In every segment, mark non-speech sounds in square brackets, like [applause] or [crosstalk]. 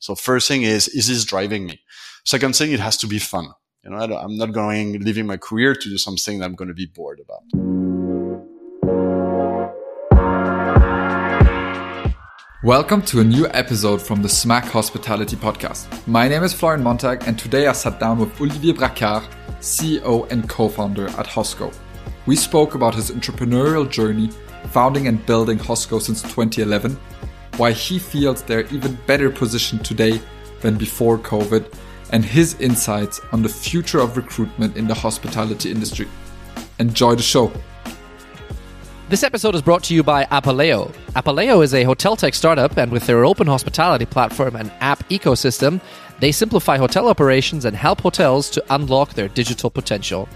So first thing is, is this driving me? Second thing, it has to be fun. You know, I'm not going, leaving my career to do something that I'm going to be bored about. Welcome to a new episode from the Smack Hospitality Podcast. My name is Florian Montag, and today I sat down with Olivier Bracard, CEO and co founder at Hosco. We spoke about his entrepreneurial journey, founding and building Hosco since 2011, why he feels they're even better positioned today than before COVID, and his insights on the future of recruitment in the hospitality industry. Enjoy the show. This episode is brought to you by Apaleo. Apaleo is a hotel tech startup, and with their open hospitality platform and app ecosystem, they simplify hotel operations and help hotels to unlock their digital potential.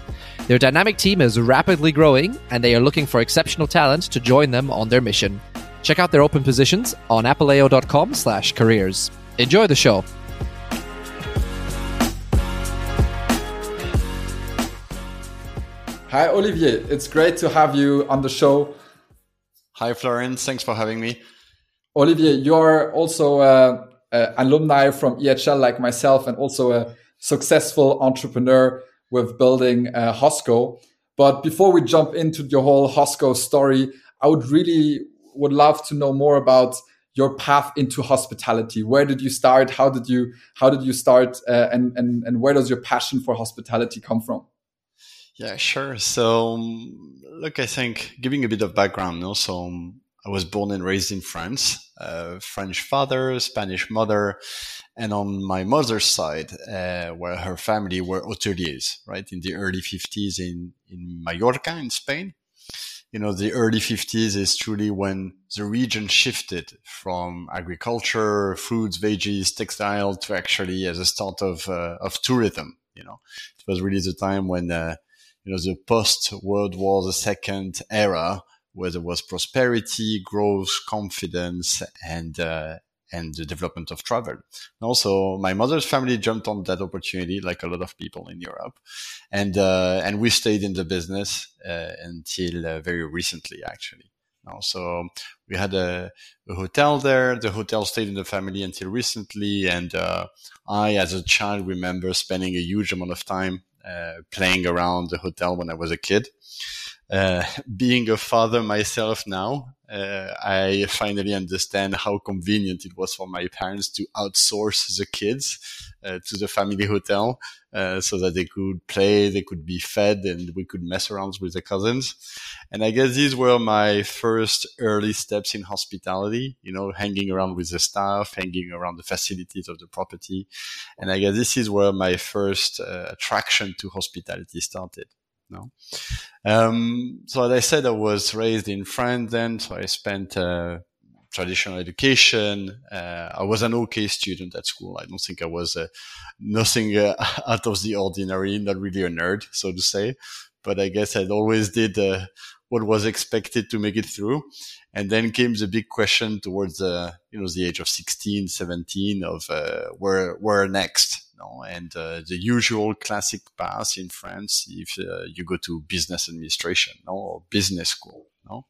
Their dynamic team is rapidly growing, and they are looking for exceptional talent to join them on their mission. Check out their open positions on apaleo.com/careers. Enjoy the show. Hi, Olivier. It's great to have you on the show. Hi, Florence. Thanks for having me. Olivier, you're also uh, uh, alumni from EHL like myself and also a successful entrepreneur with building uh, Hosco. But before we jump into your whole Hosco story, I would really would love to know more about your path into hospitality. Where did you start? How did you how did you start? Uh, and and and where does your passion for hospitality come from? Yeah, sure. So, um, look, I think giving a bit of background, no? so um, I was born and raised in France, uh, French father, Spanish mother, and on my mother's side, uh, where her family were hoteliers, right, in the early 50s in, in Mallorca, in Spain. You know, the early 50s is truly when the region shifted from agriculture, foods, veggies, textile to actually as a start of, uh, of tourism. You know, it was really the time when, uh, you know, the post World War II era where there was prosperity, growth, confidence, and, uh, and the development of travel. And also, my mother's family jumped on that opportunity, like a lot of people in Europe, and uh, and we stayed in the business uh, until uh, very recently, actually. So we had a, a, hotel there. The hotel stayed in the family until recently, and uh, I, as a child, remember spending a huge amount of time uh, playing around the hotel when I was a kid. Uh, [laughs] being a father myself now, uh, I finally understand how convenient it was for my parents to outsource the kids uh, to the family hotel uh, so that they could play, they could be fed, and we could mess around with the cousins. And I guess these were my first early steps in hospitality, you know, hanging around with the staff, hanging around the facilities of the property. And I guess this is where my first uh, attraction to hospitality started. No. Um, so as I said, I was raised in France then, so I spent uh, traditional education. Uh, I was an okay student at school. I don't think I was uh, nothing uh, [laughs] out of the ordinary, not really a nerd, so to say. But I guess I always did uh, what was expected to make it through. And then came the big question towards the, you know, the age of 16, 17 of uh, where, where next know, and uh, the usual classic path in France if uh, you go to business administration no, or business school. No?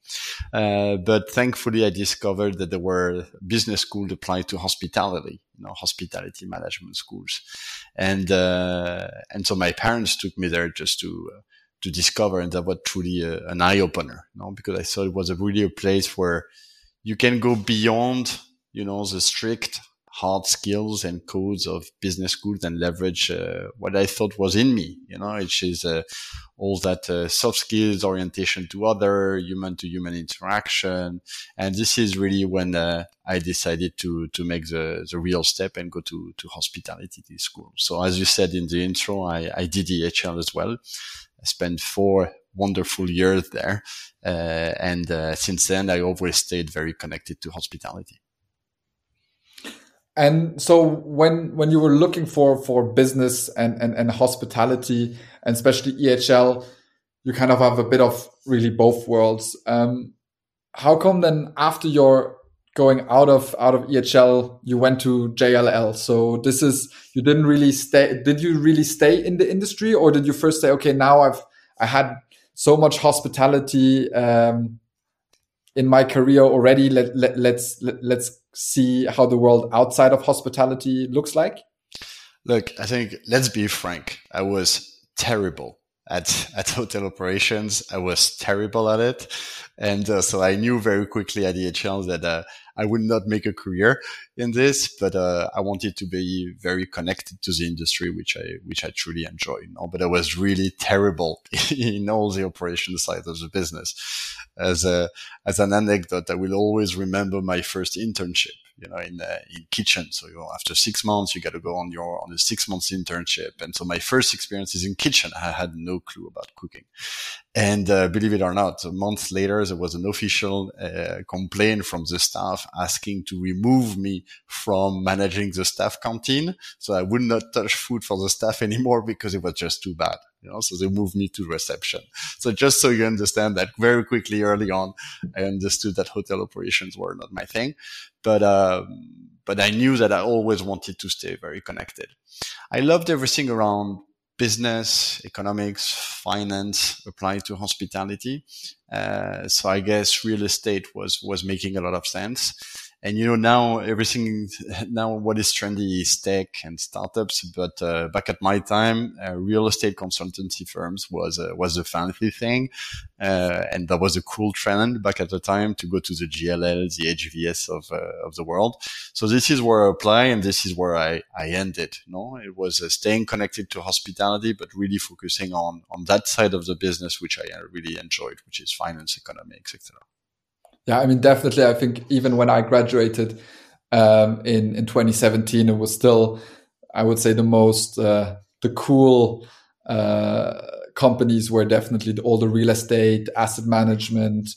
Uh, but thankfully, I discovered that there were business schools applied to hospitality, you know, hospitality management schools, and uh, and so my parents took me there just to uh, to discover, and that was truly a, an eye opener, you know, because I thought it was a really a place where you can go beyond, you know, the strict hard skills and codes of business schools and leverage uh, what I thought was in me, you know, which is uh, all that uh, soft skills, orientation to other, human to human interaction. And this is really when uh, I decided to to make the, the real step and go to, to hospitality school. So as you said in the intro, I, I did EHL as well. I spent four wonderful years there. Uh, and uh, since then, I always stayed very connected to hospitality. And so when when you were looking for for business and and, and hospitality and especially EHL, you kind of have a bit of really both worlds. Um, how come then after your going out of out of EHL, you went to JLL? So this is you didn't really stay. Did you really stay in the industry, or did you first say, okay, now I've I had so much hospitality um, in my career already? Let, let let's let, let's see how the world outside of hospitality looks like? Look, I think let's be frank. I was terrible at [laughs] at hotel operations. I was terrible at it, and uh, so I knew very quickly at EHL that uh, I would not make a career in this, but uh, I wanted to be very connected to the industry, which I which I truly enjoy. You know? But I was really terrible [laughs] in all the operation side of the business. As a as an anecdote, I will always remember my first internship you know, in uh, in kitchen. So you know, after six months, you got to go on your on a six months internship. And so my first experience is in kitchen. I had no clue about cooking, and uh, believe it or not, a month later, there was an official uh, complaint from the staff asking to remove me from managing the staff canteen. So I would not touch food for the staff anymore [laughs] because it was just too bad. You know, so they moved me to reception. So just so you understand that very quickly early on, I understood that hotel operations were not my thing, but, uh, but I knew that I always wanted to stay very connected. I loved everything around business, economics, finance applied to hospitality. Uh, so I guess real estate was, was making a lot of sense and you know now everything [laughs] now what is trendy is tech and startups but uh, back at my time uh, real estate consultancy firms was uh, was a fancy thing. Uh, and that was a cool trend back at the time to go to the JLL the HVS of uh, of the world. So this is where I apply and this is where I I ended no? It was uh, staying connected to hospitality but really focusing on on that side of the business which I really enjoyed which is finance economics etc yeah, I mean, definitely. I think even when I graduated um, in in 2017, it was still, I would say, the most uh, the cool uh, companies were definitely all the real estate, asset management,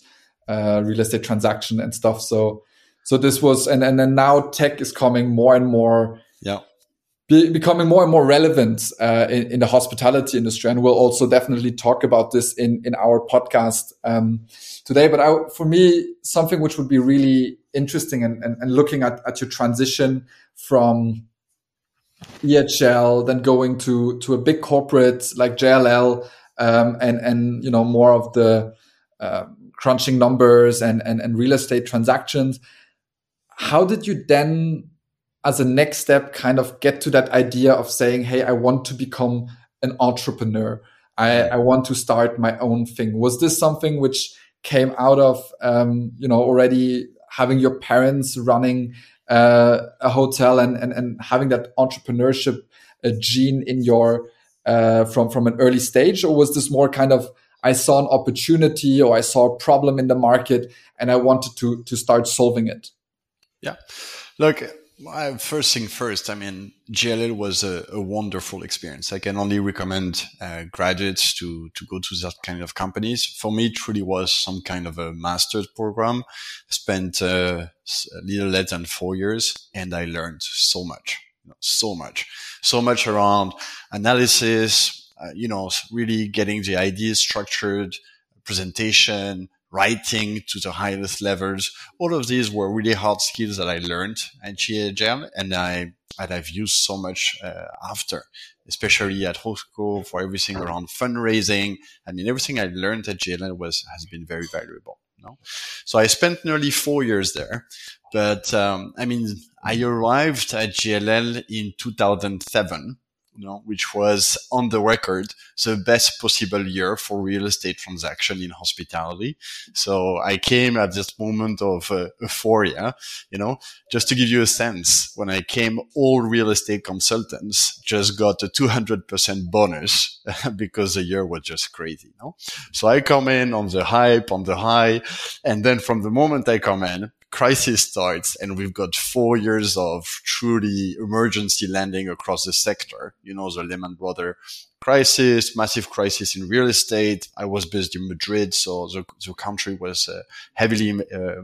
uh, real estate transaction and stuff. So, so this was, and and then now tech is coming more and more. Yeah be, becoming more and more relevant uh, in, in, the hospitality industry, and we'll also definitely talk about this in in our podcast um, today. But I, for me, something which would be really interesting, and, and, and looking at, at your transition from EHL, then going to to a big corporate like JLL, um, and and you know more of the uh, crunching numbers and, and and real estate transactions. How did you then as a next step kind of get to that idea of saying, Hey, I want to become an entrepreneur. I, I want to start my own thing. Was this something which came out of, um, you know, already having your parents running uh, a hotel and, and, and having that entrepreneurship uh, gene in your, uh, from, from an early stage? Or was this more kind of, I saw an opportunity or I saw a problem in the market and I wanted to, to start solving it? Yeah. Look, first thing first, I mean, JLL was a, a wonderful experience. I can only recommend uh, graduates to, to go to that kind of companies. For me, it truly was some kind of a master's program. Spent uh, a little less than four years and I learned so much, you know, so much, so much around analysis, uh, you know, really getting the ideas structured, presentation, writing to the highest levels. All of these were really hard skills that I learned at JLL and I, that I've used so much uh, after, especially at Hosco for everything around fundraising. I mean, everything I learned at JLL was, has been very valuable. Know? So I spent nearly four years there, but, um, I mean, I arrived at JLL in 2007 you know, which was on the record the best possible year for real estate transaction in hospitality. So I came at this moment of uh, euphoria, you know, just to give you a sense. When I came, all real estate consultants just got a 200% bonus [laughs] because the year was just crazy, you know? So I come in on the hype, on the high. And then from the moment I come in, crisis starts and we've got four years of truly emergency lending across the sector. You know, the Lehman Brothers crisis, massive crisis in real estate. I was based in Madrid, so the, the country was uh, heavily, uh,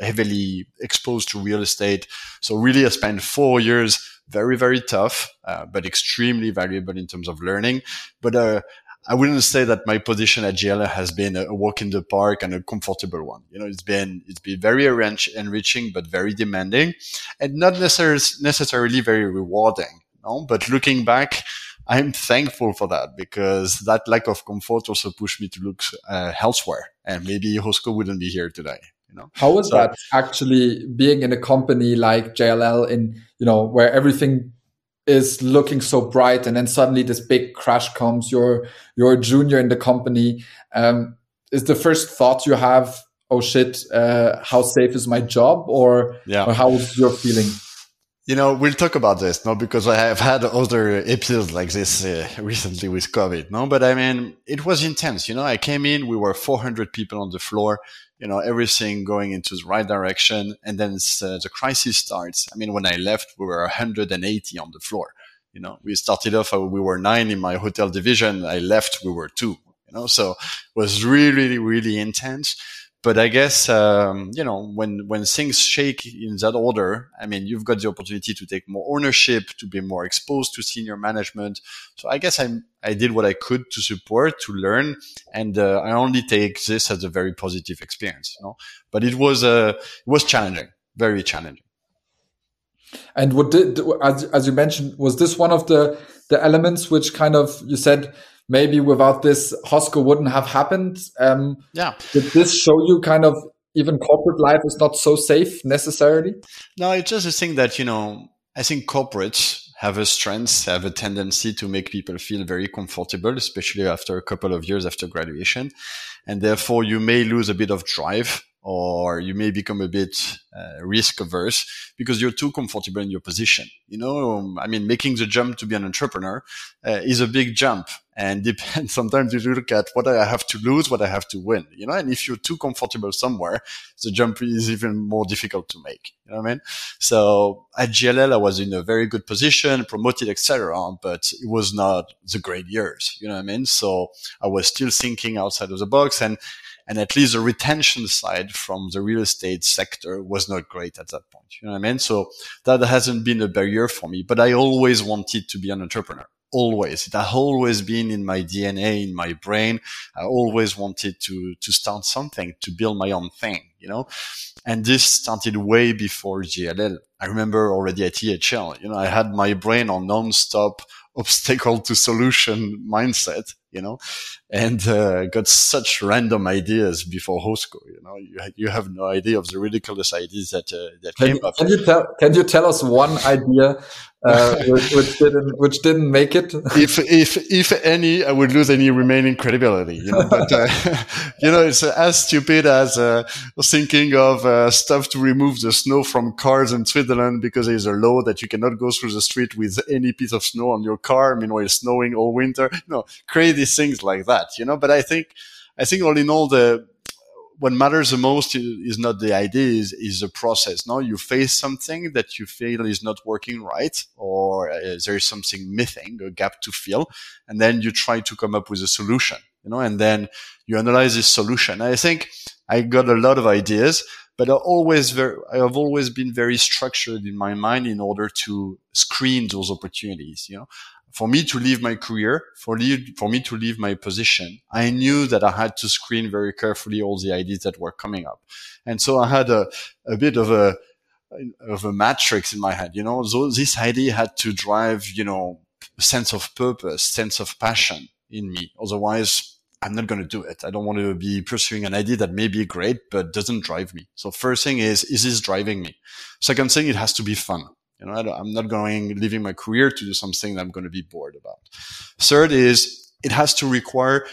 heavily exposed to real estate. So really I spent four years very, very tough, uh, but extremely valuable in terms of learning. But, uh, I wouldn't say that my position at JLL has been a walk in the park and a comfortable one. You know, it's been, it's been very enriching, but very demanding and not necessarily very rewarding. You know? But looking back, I'm thankful for that because that lack of comfort also pushed me to look uh, elsewhere and maybe Hosco wouldn't be here today. You know, how was so, that actually being in a company like JLL in you know where everything is looking so bright and then suddenly this big crash comes you're you're a junior in the company um, is the first thought you have oh shit uh, how safe is my job or, yeah. or how was your feeling you know, we'll talk about this, no, because I have had other episodes like this uh, recently with COVID, no, but I mean, it was intense. You know, I came in, we were 400 people on the floor, you know, everything going into the right direction. And then uh, the crisis starts. I mean, when I left, we were 180 on the floor. You know, we started off, uh, we were nine in my hotel division. I left, we were two, you know, so it was really, really, really intense but I guess um, you know when when things shake in that order, I mean you've got the opportunity to take more ownership, to be more exposed to senior management. So I guess I I did what I could to support, to learn, and uh, I only take this as a very positive experience. You know? But it was uh, it was challenging, very challenging. And what did as as you mentioned was this one of the the elements which kind of you said maybe without this Hosco wouldn't have happened. Um, yeah. Did this show you kind of even corporate life is not so safe necessarily? No, it's just a thing that, you know, I think corporates have a strength, have a tendency to make people feel very comfortable, especially after a couple of years after graduation. And therefore you may lose a bit of drive or you may become a bit uh, risk averse because you're too comfortable in your position. You know, um, I mean, making the jump to be an entrepreneur uh, is a big jump and [laughs] depends. Sometimes you look at what I have to lose, what I have to win, you know, and if you're too comfortable somewhere, the jump is even more difficult to make. You know what I mean? So at JLL, I was in a very good position, promoted, etc., but it was not the great years. You know what I mean? So I was still thinking outside of the box and and at least the retention side from the real estate sector was not great at that point. You know what I mean? So that hasn't been a barrier for me, but I always wanted to be an entrepreneur. Always. It has always been in my DNA, in my brain. I always wanted to, to start something, to build my own thing, you know? And this started way before JLL. I remember already at EHL, you know, I had my brain on non-stop obstacle to solution [laughs] mindset, you know, and uh, got such random ideas before Hosco. You know, you you have no idea of the ridiculous ideas that uh, that can came you, up. Can you tell Can you tell us one idea uh, [laughs] which, which, didn't which didn't make it? if if if any, I would lose any remaining credibility. You know, but uh, [laughs] you know, it's as stupid as uh, thinking of uh, stuff to remove the snow from cars in Switzerland because there's a law that you cannot go through the street with any piece of snow on your car. I mean, while it's snowing all winter. You know, crazy things like that. You know, but I think I think all in all the what matters the most is not the idea is, is the process no you face something that you feel is not working right or uh, there is something missing a gap to fill and then you try to come up with a solution you know and then you analyze this solution i think i got a lot of ideas but I always very, I have always been very structured in my mind in order to screen those opportunities. You know, for me to leave my career, for, leave, for me to leave my position, I knew that I had to screen very carefully all the ideas that were coming up. And so I had a, a bit of a, of a matrix in my head, you know, so this idea had to drive, you know, sense of purpose, sense of passion in me. Otherwise, I'm not going to do it. I don't want to be pursuing an idea that may be great, but doesn't drive me. So first thing is, is this driving me? Second thing, it has to be fun. You know, I am not going, leaving my career to do something that I'm going to be bored about. Third is it has to require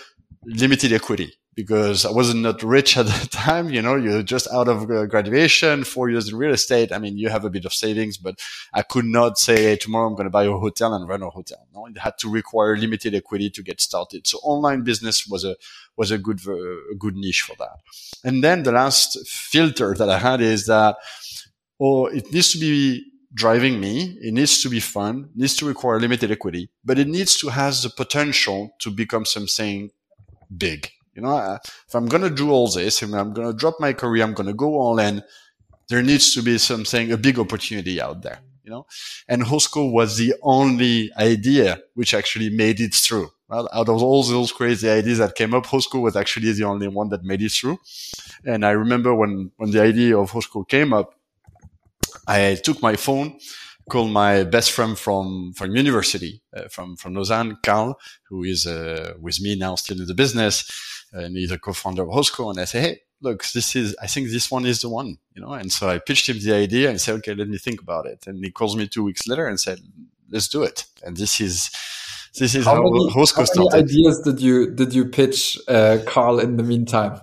limited equity because I wasn't not rich at [laughs] the time. You know, you're just out of uh, graduation, four years in real estate. I mean, you have a bit of savings, but I could not say hey, tomorrow I'm going to buy a hotel and run a hotel. No, it had to require limited equity to get started. So online business was a was a good uh, a good niche for that. And then the last filter that I had is that oh, it needs to be driving me. It needs to be fun, needs to require limited equity, but it needs to have the potential to become something big. You know, uh, if I'm going to do all this, if I'm going to drop my career, I'm going to go all in, there needs to be something, a big opportunity out there, you know? And Hosco was the only idea which actually made it through. Well, out of all those crazy ideas that came up, Hosco was actually the only one that made it through. And I remember when, when the idea of Hosco came up, I took my phone, called my best friend from from university, uh, from from Lausanne, Carl, who is uh, with me now, still in the business, and he's a co-founder of Hosco. And I say, hey, look, this is, I think this one is the one, you know. And so I pitched him the idea and said, okay, let me think about it. And he calls me two weeks later and said, let's do it. And this is, this is how, how many, Hosco how started. How many ideas did you did you pitch uh, Carl in the meantime?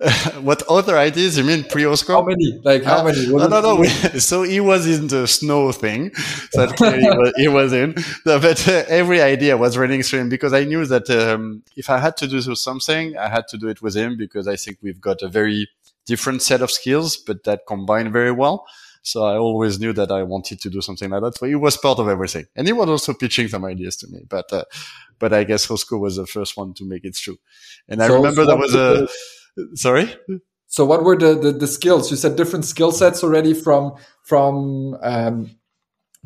[laughs] what other ideas you mean pre-Hosco? How many? Like how uh, many? no, no, no. [laughs] so he was in the snow thing. [laughs] So he, was, he was in. But uh, every idea was running through him because I knew that um, if I had to do something, I had to do it with him because I think we've got a very different set of skills, but that combine very well. So I always knew that I wanted to do something like that. So he was part of everything, and he was also pitching some ideas to me. But uh, but I guess Hosco was the first one to make it true. And I so remember there was a sorry. So what were the, the, the skills? You said different skill sets already from from um,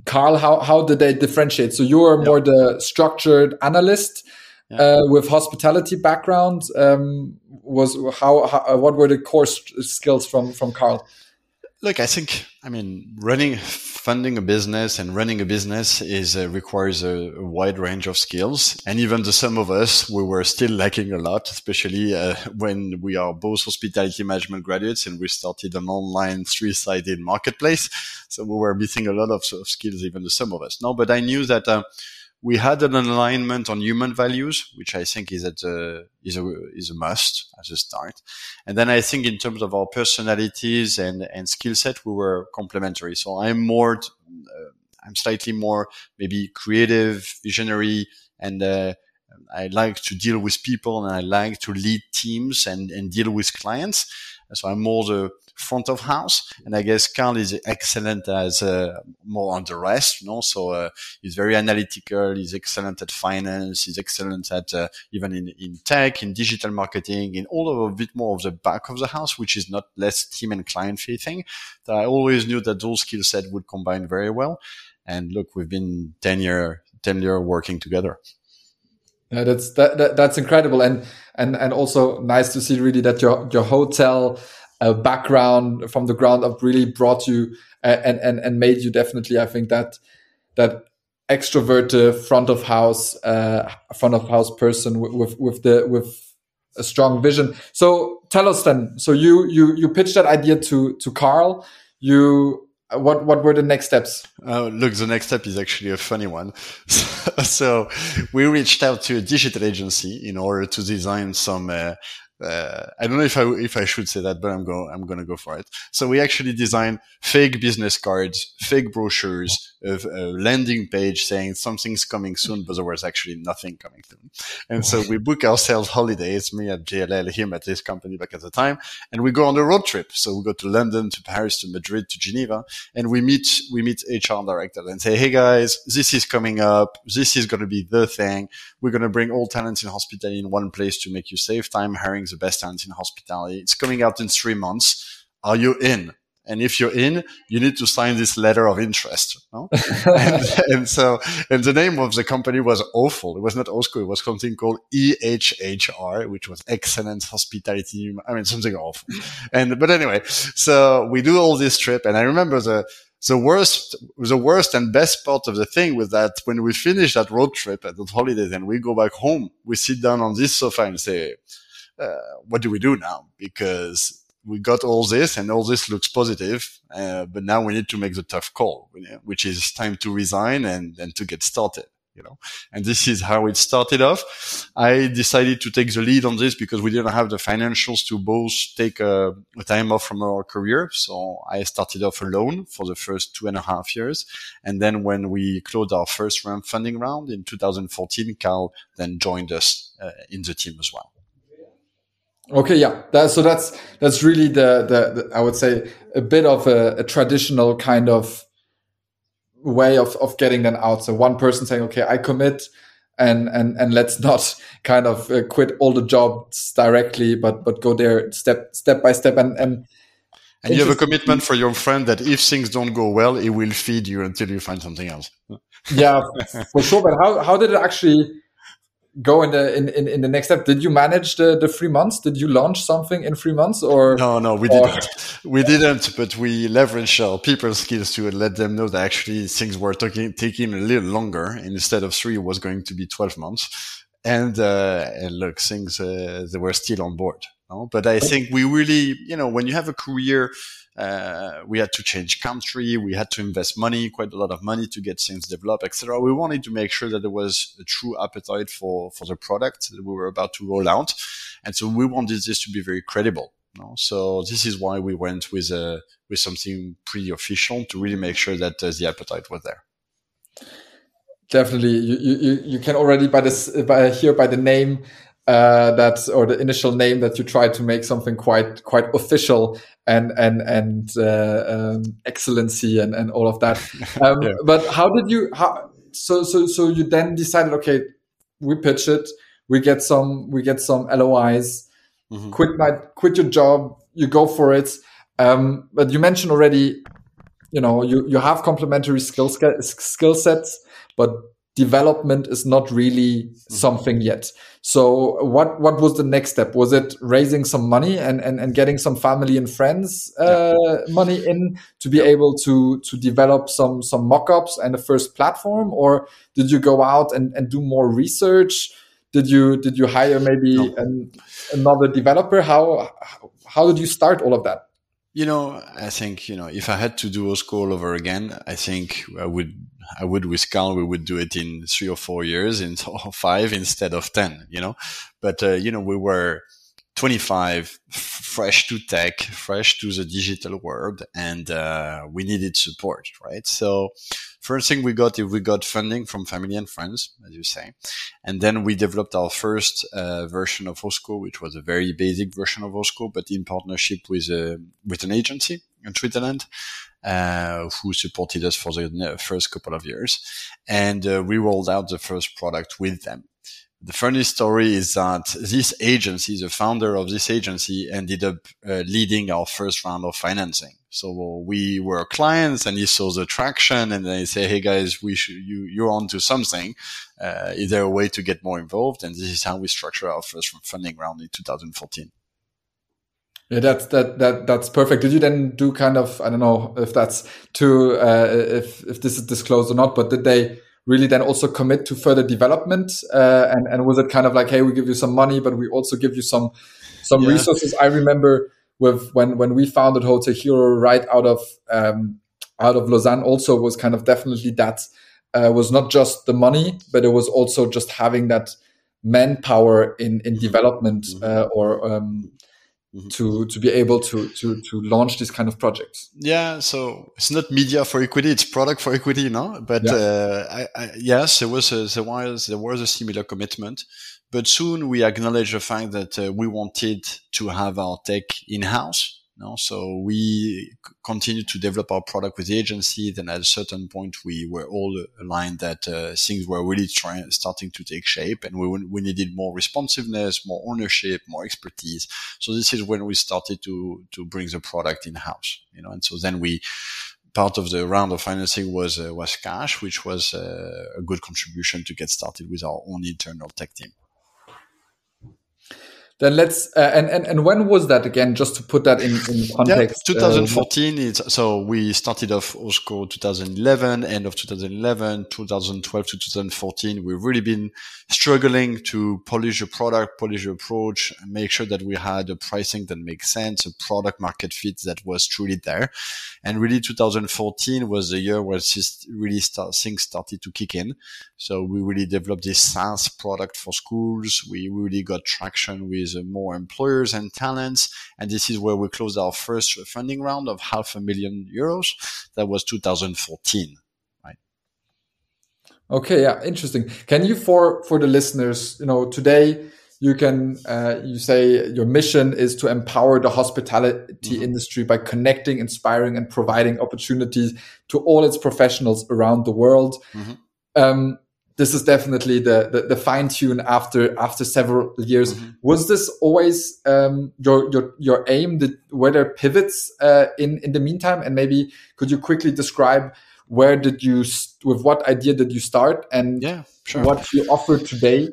Carl. How how did they differentiate? So you were more the structured analyst. Yeah. Uh, with hospitality background, um, was how, how, what were the core skills from from Carl? Look, I think, I mean, running, funding a business and running a business is uh, requires a, a, wide range of skills. And even the sum of us, we were still lacking a lot, especially uh, when we are both hospitality management graduates and we started an online three-sided marketplace. So we were missing a lot of, of skills, even the sum of us. No, but I knew that, uh, we had an alignment on human values, which I think is at a, is a, is a must as a start. And then I think in terms of our personalities and, and skill set, we were complementary. So I'm more, uh, I'm slightly more maybe creative, visionary, and, uh, I like to deal with people and I like to lead teams and, and deal with clients. So I'm more the front of house. And I guess Carl is excellent as uh, more on the rest, you know. So uh, he's very analytical. He's excellent at finance. He's excellent at uh, even in, in tech, in digital marketing, in all of a bit more of the back of the house, which is not less team and client facing. That I always knew that those skill set would combine very well. And look, we've been 10 year, 10 year working together. Yeah, that's that, that, that's incredible, and and and also nice to see really that your your hotel uh, background from the ground up really brought you uh, and and and made you definitely I think that that extroverted front of house uh, front of house person with, with with the with a strong vision. So tell us then. So you you you pitched that idea to to Carl. You what what were the next steps? Uh, look, the next step is actually a funny one. [laughs] so we reached out to a digital agency in order to design some uh, uh, I don't know if I if I should say that, but I'm going I'm going to go for it. So we actually design fake business cards, fake brochures, a, a landing page saying something's coming soon, but there was actually nothing coming soon. And so we book ourselves holidays, me at JLL, him at his company back at the time, and we go on a road trip. So we go to London, to Paris, to Madrid, to Geneva, and we meet we meet HR director and say, hey guys, this is coming up. This is going to be the thing. We're going to bring all talents in hospitality in one place to make you save time hiring the best hands in hospitality. It's coming out in three months. Are you in? And if you're in, you need to sign this letter of interest. No? [laughs] and, and, so, and the name of the company was awful. It was not Hosco. It was something called EHHR, which was excellent hospitality. I mean, something awful. And, but anyway, so we do all this trip. And I remember the, the worst, the worst and best part of the thing was that when we finish that road trip at the holidays and we go back home, we sit down on this sofa and say, uh, what do we do now? Because we got all this and all this looks positive, uh, but now we need to make the tough call, which is time to resign and, and to get started. You know, and this is how it started off. I decided to take the lead on this because we didn't have the financials to both take a, a time off from our career. So I started off alone for the first two and a half years. And then when we closed our first round funding round in 2014, Carl then joined us uh, in the team as well. Okay, yeah. That, so that's that's really the, the, the I would say a bit of a, a, traditional kind of way of of getting them out. So one person saying, "Okay, I commit," and and and let's not [laughs] kind of uh, quit all the jobs directly, but but go there step step by step and and. And you have a commitment for your friend that if things don't go well, he will feed you until you find something else. yeah, for sure. But how how did it actually? Go in the in, in, in, the next step. Did you manage the, the three months? Did you launch something in three months or? No no we or... didn't [laughs] we didn't but we leveraged our people skills to let them know that actually things were taking taking a little longer. Instead of three was going to be 12 months. And uh, and look things uh, they were still on board No? But I think we really, you know, when you have a career, uh, we had to change country. We had to invest money, quite a lot of money to get things developed, etc. We wanted to make sure that there was a true appetite for, for the product that we were about to roll out. And so we wanted this to be very credible. No? So this is why we went with, uh, with something pretty official to really make sure that uh, the appetite was there definitely you, you you can already by this by here by the name uh, that or the initial name that you try to make something quite quite official and and and uh, um, excellency and and all of that. [laughs] Um, yeah. But how did you how so so so you then decided okay we pitch it we get some we get some LOIs mm-hmm. quit my quit your job you go for it. Um, but you mentioned already you know you you have complementary skill skill sets but development is not really something yet. So what what was the next step? Was it raising some money and and, and getting some family and friends uh, yeah. money in to be able to to develop some some mock-ups and a first platform, or did you go out and, and do more research? Did you did you hire maybe no. an, another developer? How how did you start all of that? You know, I think you know if I had to do Hosco over again, I think I would I would with Carl, we would do it in three or four years, in [laughs] or five instead of 10, you know, but, uh, you know, we were 25, fresh to tech, fresh to the digital world, and, uh, we needed support, right? So first thing we got is we got funding from family and friends, as you say. And then we developed our first, uh, version of Hosco, which was a very basic version of Hosco, but in partnership with, uh, with an agency in Switzerland uh, who supported us for the first couple of years. And uh, we rolled out the first product with them. The funny story is that this agency, the founder of this agency ended up uh, leading our first round of financing. So we were clients and he saw the traction and they say, Hey guys, we should, you, you're onto something. Uh, is there a way to get more involved? And this is how we structure our first funding round in 2014. Yeah, that's that that that's perfect. Did you then do kind of I don't know if that's too uh, if if this is disclosed or not, but did they really then also commit to further development? Uh, and and was it kind of like, hey, we give you some money, but we also give you some some yeah. resources? I remember with when when we founded Hotel Hero right out of um, out of Lausanne, also was kind of definitely that uh, was not just the money, but it was also just having that manpower in in development mm-hmm. uh, or um, Mm-hmm. to to be able to to to launch this kind of projects yeah so it's not media for equity it's product for equity no but yeah. uh, I, I, yes there was a, there was there was a similar commitment but soon we acknowledged the fact that uh, we wanted to have our tech in house no? So we continued to develop our product with the agency. Then at a certain point, we were all aligned that uh, things were really trying, starting to take shape and we, we needed more responsiveness, more ownership, more expertise. So this is when we started to, to bring the product in house, you know, and so then we, part of the round of financing was, uh, was cash, which was uh, a good contribution to get started with our own internal tech team then let's uh, and, and and when was that again? Just to put that in, in context yeah, 2014 uh, it's, so we started off Hosco 2011 end of 2011 2012 to 2014 we've really been struggling to polish the product polish your approach make sure that we had a pricing that makes sense a product market fit that was truly there and really 2014 was the year where really start, things started to kick in so we really developed this SaaS product for schools we really got traction with more employers and talents. And this is where we closed our first funding round of half a million euros. That was 2014. Okay. Yeah. Interesting. Can you, for, for the listeners, you know, today, you can uh, you say your mission is to empower the hospitality mm-hmm. industry by connecting inspiring and providing opportunities to all its professionals around the world mm-hmm. um, this is definitely the the, the fine tune after after several years. Mm-hmm. Was this always um, your your your aim? Did, were there pivots uh, in in the meantime? And maybe could you quickly describe where did you with what idea did you start and yeah, sure. what you offer today?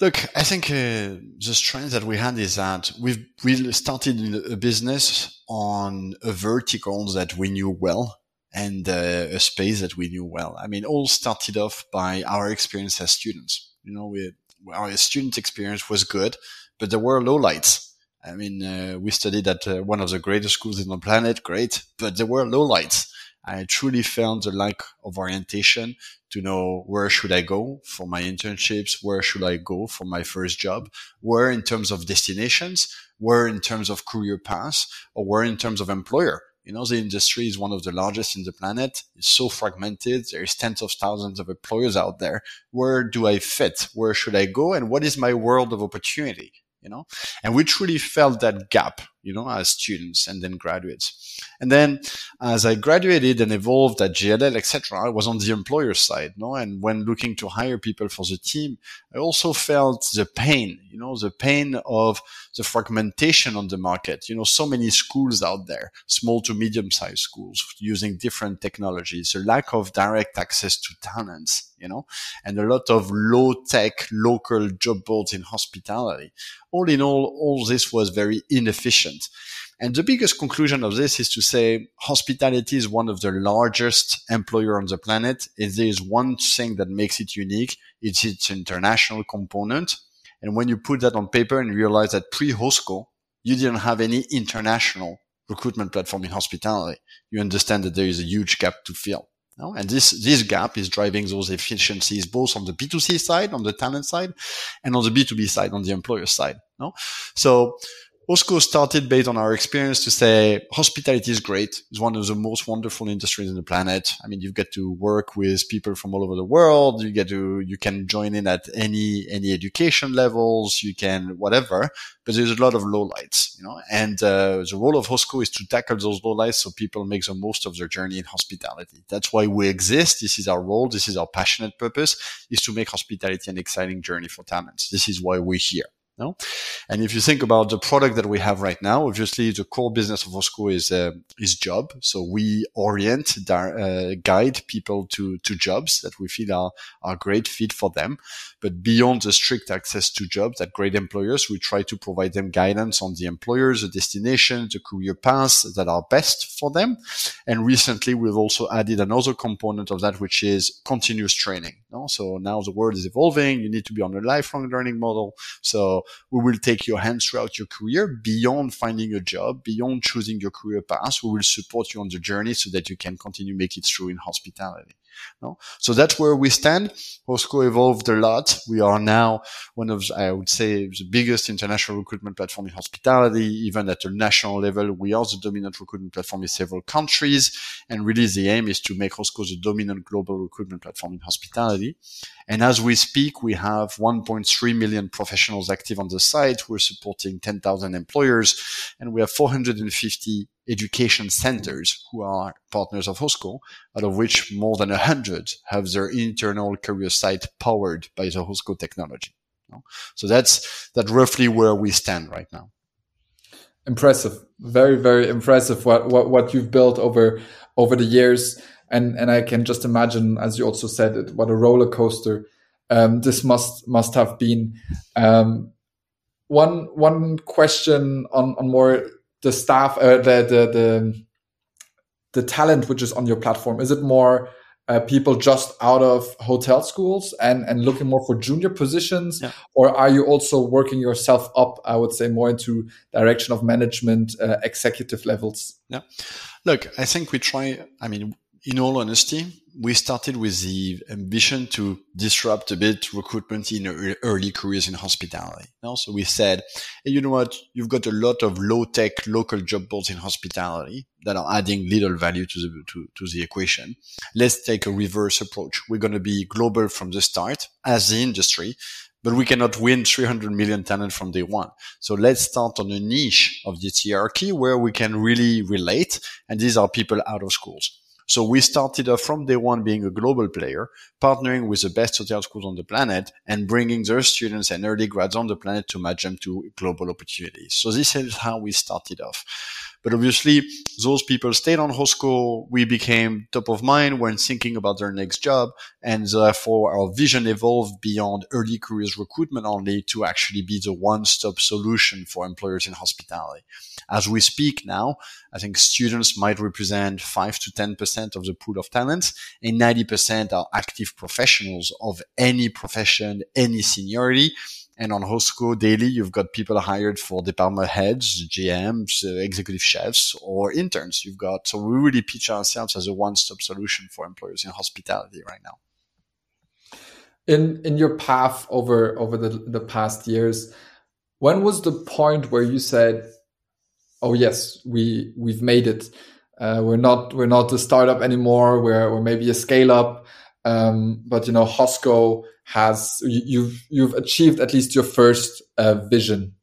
Look, I think uh, the strength that we had is that we've we started a business on a vertical that we knew well and uh, a space that we knew well. I mean, all started off by our experience as students. You know, we, our student experience was good, but there were lowlights. I mean, uh, we studied at uh, one of the greatest schools in the planet, great, but there were lowlights. I truly felt the lack of orientation to know where should I go for my internships, where should I go for my first job, where in terms of destinations, where in terms of career paths, or where in terms of employer. You know, the industry is one of the largest in the planet. It's so fragmented. There's tens of thousands of employers out there. Where do I fit? Where should I go? And what is my world of opportunity? You know, and we truly felt that gap, you know, as students and then graduates. And then as I graduated and evolved at JLL, etc., I was on the employer side, no? And when looking to hire people for the team, I also felt the pain, you know, the pain of the fragmentation on the market. You know, so many schools out there, small to medium sized schools using different technologies, a lack of direct access to talents, you know, and a lot of low tech local job boards in hospitality. All in all, all this was very inefficient. And the biggest conclusion of this is to say hospitality is one of the largest employer on the planet. If there is one thing that makes it unique, it's its international component. And when you put that on paper and realize that pre-Hosco, you didn't have any international recruitment platform in hospitality, you understand that there is a huge gap to fill. No? And this, this gap is driving those efficiencies both on the B2C side, on the talent side, and on the B2B side, on the employer side. No? So Hosco started based on our experience to say hospitality is great. It's one of the most wonderful industries on the planet. I mean, you get to work with people from all over the world. You get to, you can join in at any, any education levels. You can, whatever, but there's a lot of lowlights, you know, and, uh, the role of Hosco is to tackle those lowlights so people make the most of their journey in hospitality. That's why we exist. This is our role. This is our passionate purpose is to make hospitality an exciting journey for talents. This is why we're here. No? And if you think about the product that we have right now, obviously the core business of Hosco is uh, is job. So we orient, uh, guide people to to jobs that we feel are are great fit for them. But beyond the strict access to jobs at great employers, we try to provide them guidance on the employers, the destination, the career paths that are best for them. And recently, we've also added another component of that, which is continuous training. No? So now the world is evolving. You need to be on a lifelong learning model. So we will take your hands throughout your career beyond finding a job, beyond choosing your career path. We will support you on the journey so that you can continue make it through in hospitality. No? So that's where we stand. Hosco evolved a lot. We are now one of, I would say, the biggest international recruitment platform in hospitality. Even at a national level, we are the dominant recruitment platform in several countries. And really the aim is to make Hosco the dominant global recruitment platform in hospitality. And as we speak, we have 1.3 million professionals active on the site. We're supporting 10,000 employers and we have 450 education centers who are partners of Hosco, out of which more than 100 have their internal career site powered by the Hosco technology. So that's that roughly where we stand right now. Impressive, very very impressive. What what what you've built over over the years, and and I can just imagine, as you also said, it what a roller coaster um, this must must have been. Um, one one question on on more the staff, uh, the, the, the, the talent which is on your platform? Is it more uh, people just out of hotel schools and, and looking more for junior positions? Yeah. Or are you also working yourself up, I would say, more into direction of management, uh, executive levels? Yeah. Look, I think we try, I mean, in all honesty, we started with the ambition to disrupt a bit recruitment in early careers in hospitality. So we said, hey, you know what? You've got a lot of low tech local job boards in hospitality that are adding little value to the, to, to the equation. Let's take a reverse approach. We're going to be global from the start as the industry, but we cannot win 300 million talent from day one. So let's start on a niche of this hierarchy where we can really relate. And these are people out of schools. So we started off from day one being a global player, partnering with the best hotel schools on the planet and bringing their students and early grads on the planet to match them to global opportunities. So this is how we started off. But obviously, those people stayed on Hosco. We became top of mind when thinking about their next job. And therefore, our vision evolved beyond early careers recruitment only to actually be the one-stop solution for employers in hospitality. As we speak now, I think students might represent 5 to 10% of the pool of talents and 90% are active professionals of any profession, any seniority And on Hosco daily, you've got people hired for department heads, GMs, uh, executive chefs, or interns. You've got, so we really pitch ourselves as a one-stop solution for employers in hospitality right now. In, in your path over, over the, the past years, when was the point where you said, oh yes, we, we've made it. Uh, we're not, we're not a startup anymore. We're, we're maybe a scale up. Um, but you know, Hosco has you've you've achieved at least your first uh, vision.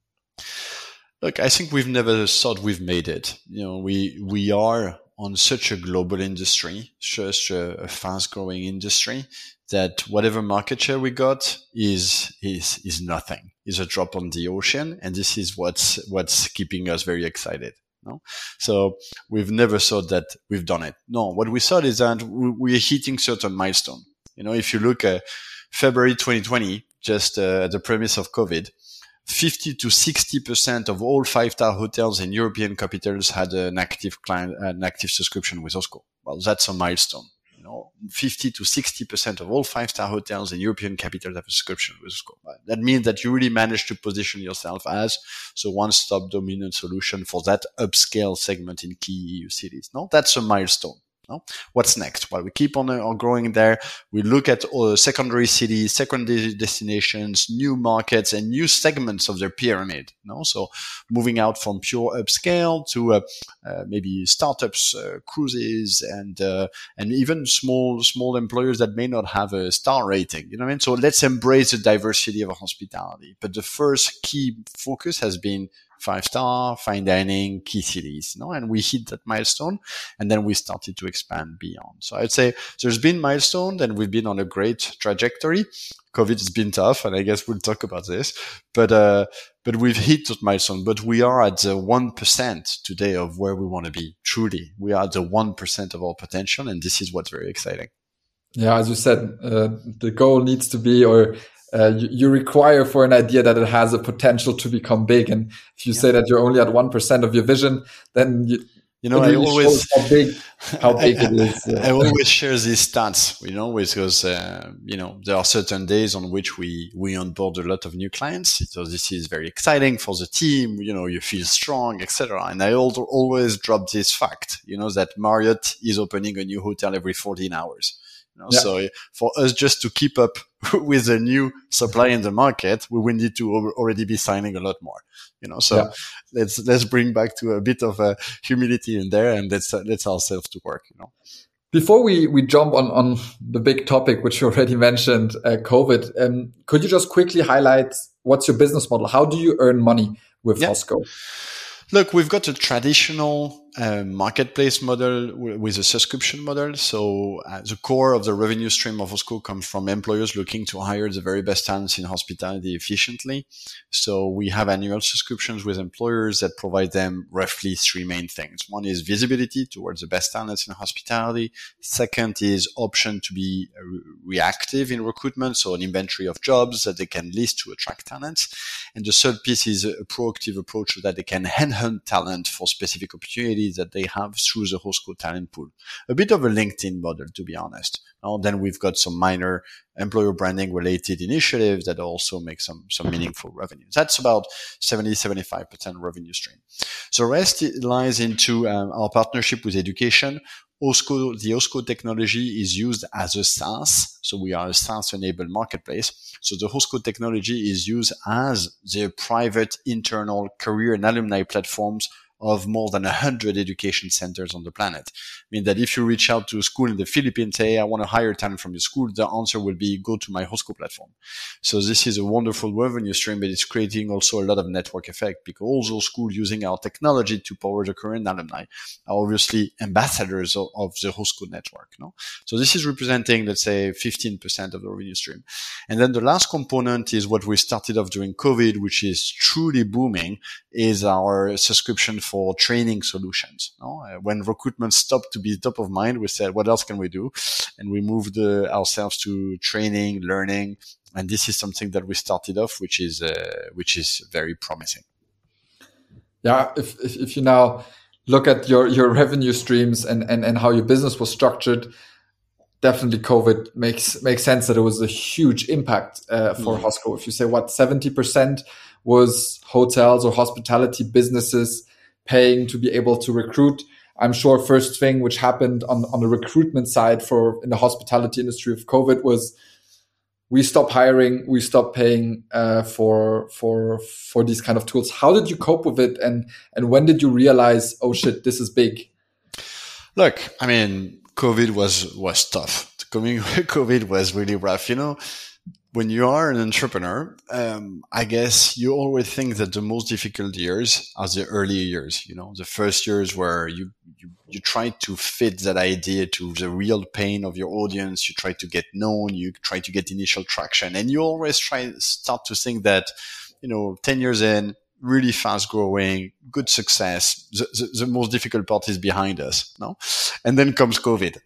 Look, I think we've never thought we've made it. You know, we we are on such a global industry, such a, a fast growing industry that whatever market share we got is is is nothing. Is a drop on the ocean, and this is what's what's keeping us very excited. No? So we've never thought that we've done it. No, what we thought is that we're hitting certain milestone. You know, if you look at February 2020, just uh, the premise of COVID, 50 to 60% of all five-star hotels in European capitals had an active client, an active subscription with Hosco. Well, that's a milestone know, 50 to 60% of all five-star hotels in European capitals have a subscription with Hosco. That means that you really manage to position yourself as the one-stop dominant solution for that upscale segment in key EU cities. No, that's a milestone. No? What's next? Well, we keep on, on growing there. We look at uh, secondary cities, secondary destinations, new markets, and new segments of their pyramid. No? So moving out from pure upscale to uh, uh maybe startups, uh, cruises, and uh, and even small small employers that may not have a star rating. You know what I mean? So let's embrace the diversity of hospitality. But the first key focus has been five star, fine dining, key cities, you know, and we hit that milestone and then we started to expand beyond. So I'd say there's been milestone and we've been on a great trajectory. COVID has been tough and I guess we'll talk about this, but, uh, but we've hit that milestone, but we are at the 1% today of where we want to be. Truly, we are at the 1% of our potential. And this is what's very exciting. Yeah, as you said, uh, the goal needs to be, or uh, you, you, require for an idea that it has a potential to become big. And if you yeah. say that you're only at one percent of your vision, then you, you know, I always how big how [laughs] big I, it is. I always share these stats, you know, because uh, you know there are certain days on which we we onboard a lot of new clients. So this is very exciting for the team. You know, you feel strong, etc. And I also always drop this fact, you know, that Marriott is opening a new hotel every 14 hours. You know, yeah. So for us just to keep up [laughs] with a new supply in the market, we will need to already be signing a lot more. You know, so yeah. let's let's bring back to a bit of a humility in there, and let's let's ourselves to work. You know. Before we, we jump on, on the big topic, which you already [laughs] mentioned, uh, COVID, um, could you just quickly highlight what's your business model? How do you earn money with yeah. Hosco? Look, we've got a traditional uh, marketplace model with a subscription model. So uh, the core of the revenue stream of Hosco comes from employers looking to hire the very best talents in hospitality efficiently. So we have annual subscriptions with employers that provide them roughly three main things. One is visibility towards the best talents in hospitality. Second is option to be uh, reactive in recruitment. So an inventory of jobs that they can list to attract talents. And the third piece is a proactive approach so that they can handhunt talent for specific opportunities that they have through the Hosco talent pool. A bit of a LinkedIn model, to be honest. Then we've got some minor employer branding related initiatives that also make some, some meaningful revenue. That's about 70, 75% revenue stream. The rest lies into um, our partnership with education. Hosco, the Hosco technology is used as a SaaS. So we are a SaaS enabled marketplace. So the Hosco technology is used as the private internal career and alumni platforms of more than 100 education centers on the planet. I mean that if you reach out to a school in the Philippines, say, I want to hire talent from your school, the answer will be go to my Hosco platform. So this is a wonderful revenue stream, but it's creating also a lot of network effect because all those schools using our technology to power the current alumni are obviously ambassadors of, of the Hosco network. No? So this is representing, let's say, 15% of the revenue stream. And then the last component is what we started off during COVID, which is truly booming, is our subscription for training solutions. No? Uh, when recruitment stopped to be top of mind, we said, what else can we do? And we moved uh, ourselves to training, learning. And this is something that we started off, which is, uh, which is very promising. Yeah. If, if, if you now look at your, your revenue streams and, and, and how your business was structured, definitely COVID makes makes sense that it was a huge impact uh, for mm. Hosco. If you say what seventy percent was hotels or hospitality businesses paying to be able to recruit. I'm sure first thing which happened on, on the recruitment side for in the hospitality industry of COVID was we stop hiring, we stop paying uh, for for for these kind of tools. How did you cope with it, and and when did you realize, oh shit, this is big? Look, I mean, COVID was was tough. Coming [laughs] COVID was really rough. You know, when you are an entrepreneur, um, I guess you always think that the most difficult years are the early years. You know, the first years where you, you, you try to fit that idea to the real pain of your audience. You try to get known. You try to get initial traction, and you always try start to think that, you know, ten years in, really fast growing, good success. The, the, the, most difficult part is behind us, no? And then comes COVID,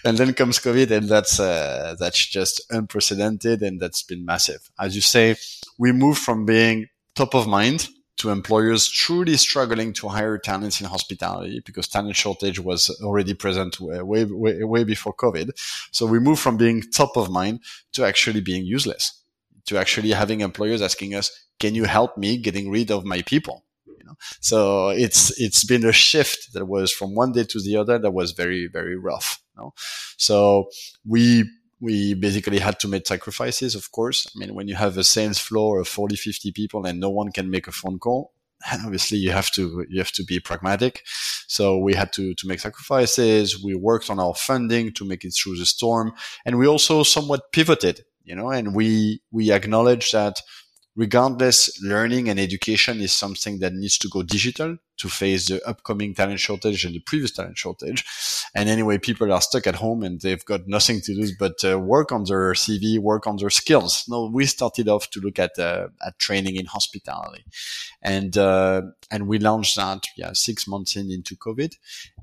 [laughs] and then comes COVID, and that's uh, that's just unprecedented, and that's been massive. As you say, we move from being top of mind to employers truly struggling to hire talents in hospitality because talent shortage was already present way, way, way before COVID. So we move from being top of mind to actually being useless, to actually having employers asking us, can you help me getting rid of my people? You know? So it's, it's been a shift that was from one day to the other that was very, very rough. You know? So we, we basically had to make sacrifices, of course. I mean, when you have a sales floor of 40, 50 people and no one can make a phone call, [laughs] obviously you have to you have to be pragmatic so we had to to make sacrifices we worked on our funding to make it through the storm and we also somewhat pivoted you know and we we acknowledge that regardless, learning and education is something that needs to go digital to face the upcoming talent shortage and the previous talent shortage. And anyway, people are stuck at home and they've got nothing to do but uh, work on their CV, work on their skills. No, we started off to look at uh, at training in hospitality, and uh, and we launched that yeah six months in into COVID,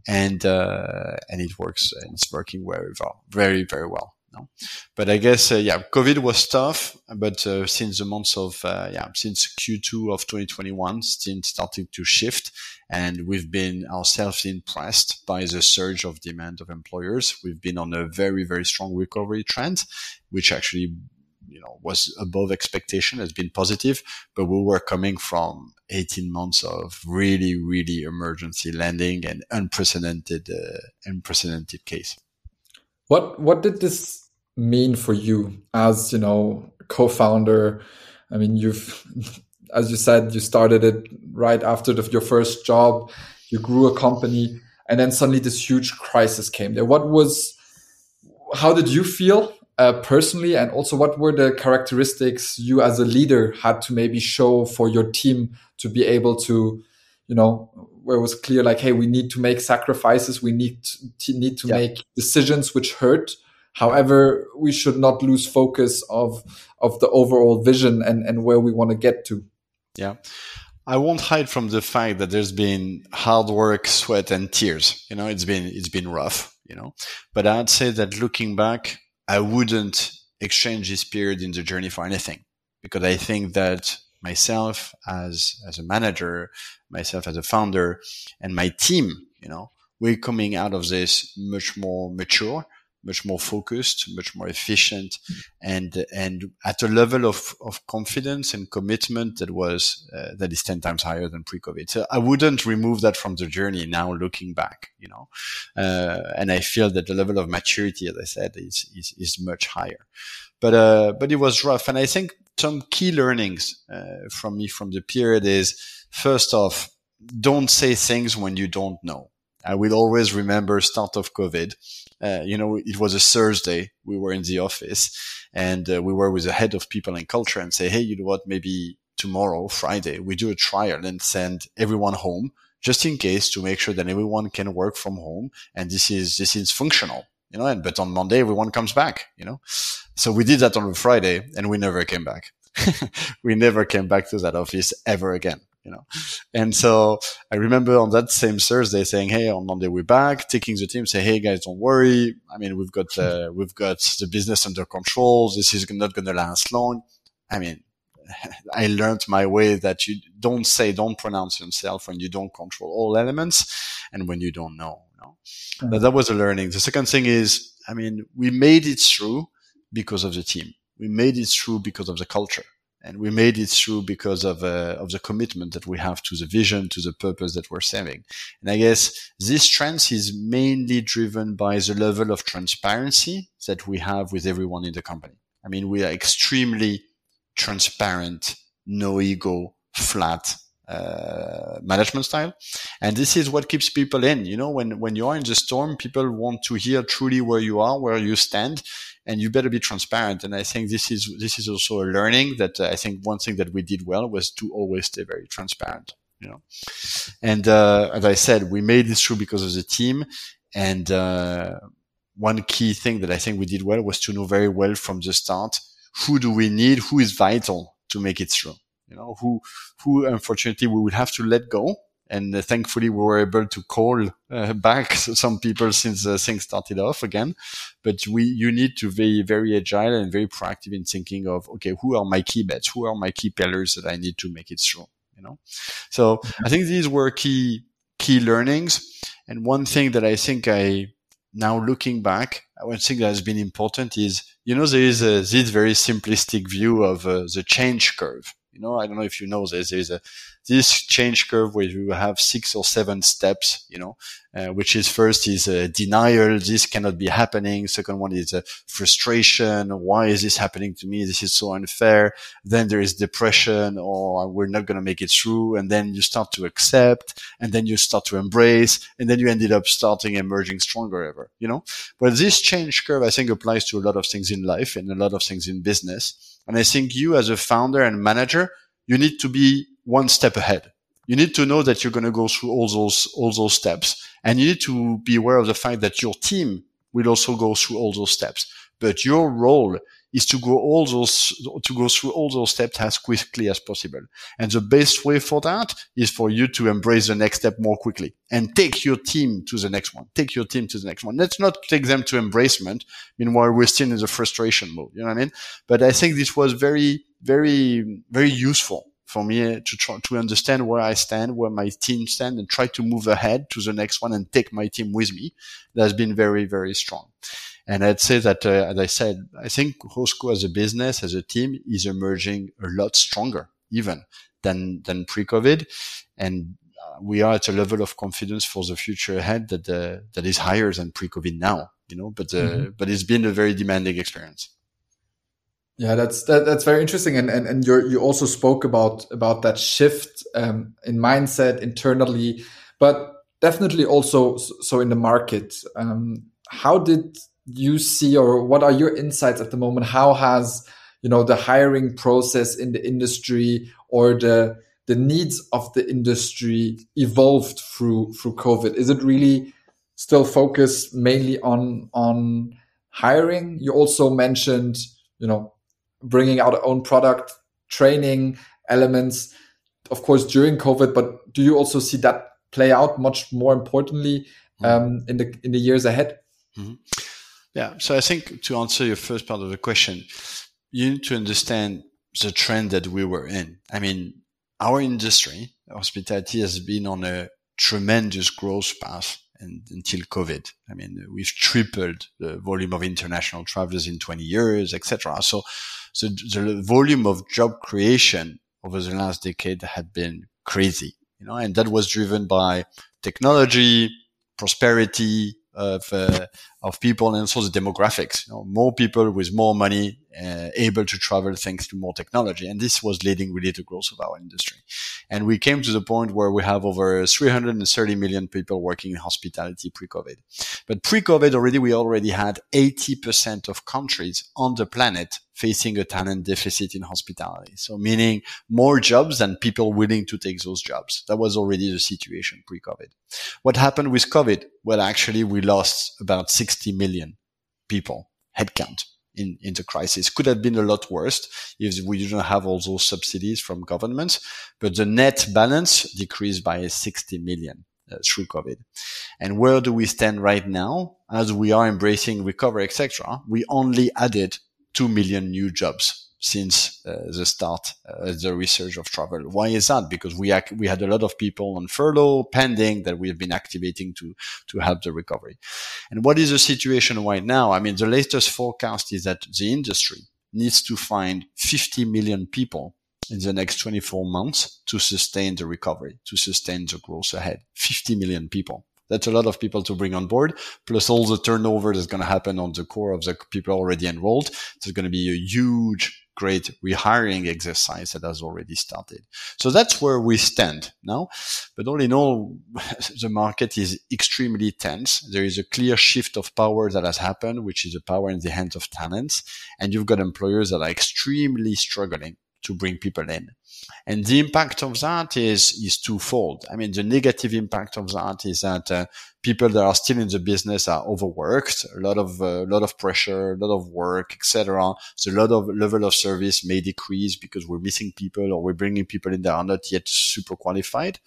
and uh, and it works. And it's working very well, very very well. No? But I guess, uh, yeah, COVID was tough, but uh, since the months of, uh, yeah, since Q2 of 2021, things started to shift and we've been ourselves impressed by the surge of demand of employers. We've been on a very, very strong recovery trend, which actually, you know, was above expectation, has been positive, but we were coming from 18 months of really, really emergency lending and unprecedented, uh, unprecedented case. What, what did this mean for you as you know co-founder? I mean you've [laughs] as you said you started it right after the, your first job. You grew a company and then suddenly this huge crisis came there. What was how did you feel uh, personally? And also what were the characteristics you as a leader had to maybe show for your team to be able to you know where it was clear like hey we need to make sacrifices. We need to, need to yeah. make decisions which hurt However, we should not lose focus of of the overall vision and, and where we want to get to. Yeah. I won't hide from the fact that there's been hard work, sweat and tears. You know, it's been it's been rough, you know. But I'd say that looking back, I wouldn't exchange this period in the journey for anything. Because I think that myself as as a manager, myself as a founder, and my team, you know, we're coming out of this much more mature much more focused, much more efficient, and and at a level of, of confidence and commitment that was uh, that is ten times higher than pre-COVID. So I wouldn't remove that from the journey now, looking back, you know, uh, and I feel that the level of maturity, as I said, is is, is much higher. But uh, but it was rough, and I think some key learnings uh, from me from the period is first off, don't say things when you don't know. I will always remember start of COVID uh, you know, it was a Thursday. We were in the office and uh, we were with the head of people and culture and say, Hey, you know what? Maybe tomorrow, Friday, we do a trial and send everyone home just in case to make sure that everyone can work from home. And this is, this is functional, you know, and, but on Monday, everyone comes back, you know, so we did that on a Friday and we never came back. [laughs] we never came back to that office ever again you know. And so I remember on that same Thursday saying, "Hey, on Monday we're back." Taking the team, say, "Hey guys, don't worry. I mean, we've got uh, [laughs] we've got the business under control. This is not going to last long." I mean, [laughs] I learned my way that you don't say, don't pronounce yourself when you don't control all elements and when you don't know. Know? Mm-hmm. That, that was a learning. The second thing is I mean, we made it through because of the team. We made it through because of the culture and we made it through because of uh, of the commitment that we have to the vision, to the purpose that we're serving. And I guess this strength is mainly driven by the level of transparency that we have with everyone in the company. I mean, we are extremely transparent, no ego, flat uh, management style. And this is what keeps people in. You know, when, when you are in the storm, people want to hear truly where you are, where you stand, and you better be transparent. And I think this is, this is also a learning that uh, I think one thing that we did well was to always stay very transparent, you know. And, uh, as I said, we made this through because of the team. And, uh, one key thing that I think we did well was to know very well from the start, who do we need? Who is vital to make it through? you know, who, who unfortunately we would have to let go. And uh, thankfully we were able to call uh, back [laughs] some people since uh, things started off again. But we, you need to be very agile and very proactive in thinking of, okay, who are my key bets? Who are my key pillars that I need to make it through? You know, so I think these were key, key learnings. And one thing that I think I, now looking back, one thing that has been important is, you know, there is a, this very simplistic view of uh, the change curve. You know, I don't know if you know this. There's a this change curve where you have six or seven steps. You know, uh, which is first is a denial. This cannot be happening. Second one is a frustration. Why is this happening to me? This is so unfair. Then there is depression, or we're not going to make it through. And then you start to accept, and then you start to embrace, and then you ended up starting emerging stronger ever. You know, but this change curve I think applies to a lot of things in life and a lot of things in business and I think you as a founder and manager, you need to be one step ahead. You need to know that you're going to go through all those, all those steps. And you need to be aware of the fact that your team will also go through all those steps. But your role is to go all those, to go through all those steps as quickly as possible. And the best way for that is for you to embrace the next step more quickly and take your team to the next one. Take your team to the next one. Let's not take them to embracement. Meanwhile, we're still in the frustration mode. You know what I mean? But I think this was very, very, very useful for me to try to understand where I stand, where my team stand and try to move ahead to the next one and take my team with me. That has been very, very strong. And I'd say that, uh, as I said, I think Hosco as a business, as a team is emerging a lot stronger even than, than pre-COVID. And uh, we are at a level of confidence for the future ahead that, uh, that is higher than pre-COVID now, you know, but, uh, mm-hmm. but it's been a very demanding experience. Yeah, that's that, that's very interesting, and and and you you also spoke about about that shift um, in mindset internally, but definitely also so in the market. Um, how did you see or what are your insights at the moment? How has you know the hiring process in the industry or the the needs of the industry evolved through through covid? Is it really still focused mainly on on hiring? You also mentioned you know bringing out our own product training elements of course during covid but do you also see that play out much more importantly mm-hmm. um, in the in the years ahead mm -hmm. Yeah. So I think to answer your first part of the question, you need to understand the trend that we were in. I mean, our industry, hospitality has been on a tremendous growth path and, until COVID. I mean, we've tripled the volume of international travelers in 20 years, etc. So, so the volume of job creation over the last decade had been crazy, you know, and that was driven by technology, prosperity, of uh, of people and also the demographics. You know, more people with more money uh, able to travel thanks to more technology, and this was leading really to growth of our industry. And we came to the point where we have over 330 million people working in hospitality pre-COVID. But pre-COVID already, we already had 80% of countries on the planet facing a talent deficit in hospitality. So meaning more jobs than people willing to take those jobs. That was already the situation pre-COVID. What happened with COVID? Well, actually, we lost about 60 million people headcount in, in the crisis. Could have been a lot worse if we didn't have all those subsidies from governments, but the net balance decreased by 60 million. Uh, through COVID. And where do we stand right now? As we are embracing recovery, etc., we only added 2 million new jobs since uh, the start, uh, the research of travel. Why is that? Because we ac- we had a lot of people on furlough pending that we have been activating to to help the recovery. And what is the situation right now? I mean, the latest forecast is that the industry needs to find 50 million people in the next 24 months to sustain the recovery, to sustain the growth ahead. 50 million people. That's a lot of people to bring on board, plus all the turnover that's going to happen on the core of the people already enrolled. There's going to be a huge great rehiring exercise that has already started. So that's where we stand now. But all in all, [laughs] the market is extremely tense. There is a clear shift of power that has happened, which is a power in the hands of talents. And you've got employers that are extremely struggling to bring people in. And the impact of that is, is twofold. I mean, the negative impact of that is that uh, people that are still in the business are overworked, a lot of, uh, a lot of pressure, a lot of work, etc. So a lot of level of service may decrease because we're missing people or we're bringing people in that are not yet super qualified.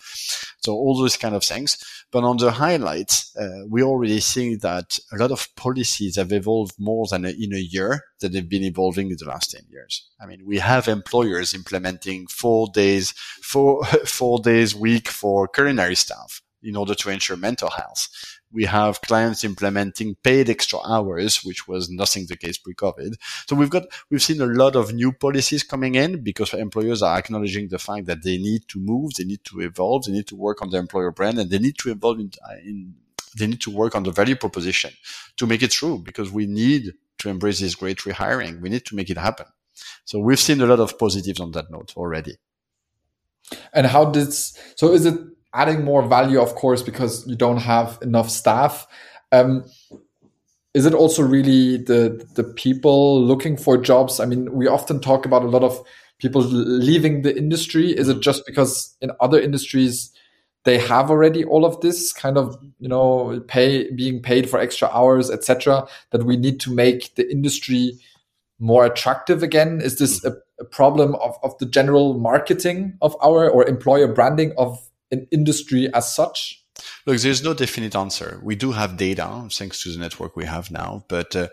So all those kind of things. But on the highlights, uh, we already see that a lot of policies have evolved more than a, in a year that they've been evolving in the last 10 years. I mean, we have employers implementing four days, four, [laughs] four days week for culinary staff in order to ensure mental health. We have clients implementing paid extra hours, which was nothing the case pre-COVID. So we've got, we've seen a lot of new policies coming in because employers are acknowledging the fact that they need to move, they need to evolve, they need to work on the employer brand and they need to evolve in, in they need to work on the value proposition to make it true because we need to embrace this great rehiring. We need to make it happen. So we've seen a lot of positives on that note already. And how did so is it adding more value, of course, because you don't have enough staff. Um, is it also really the the people looking for jobs? I mean, we often talk about a lot of people leaving the industry. Is it just because in other industries they have already all of this kind of you know pay being paid for extra hours, etc. That we need to make the industry more attractive again? Is this a, a problem of, of the general marketing of our or employer branding of an industry as such? Look, there's no definite answer. We do have data thanks to the network we have now, but uh,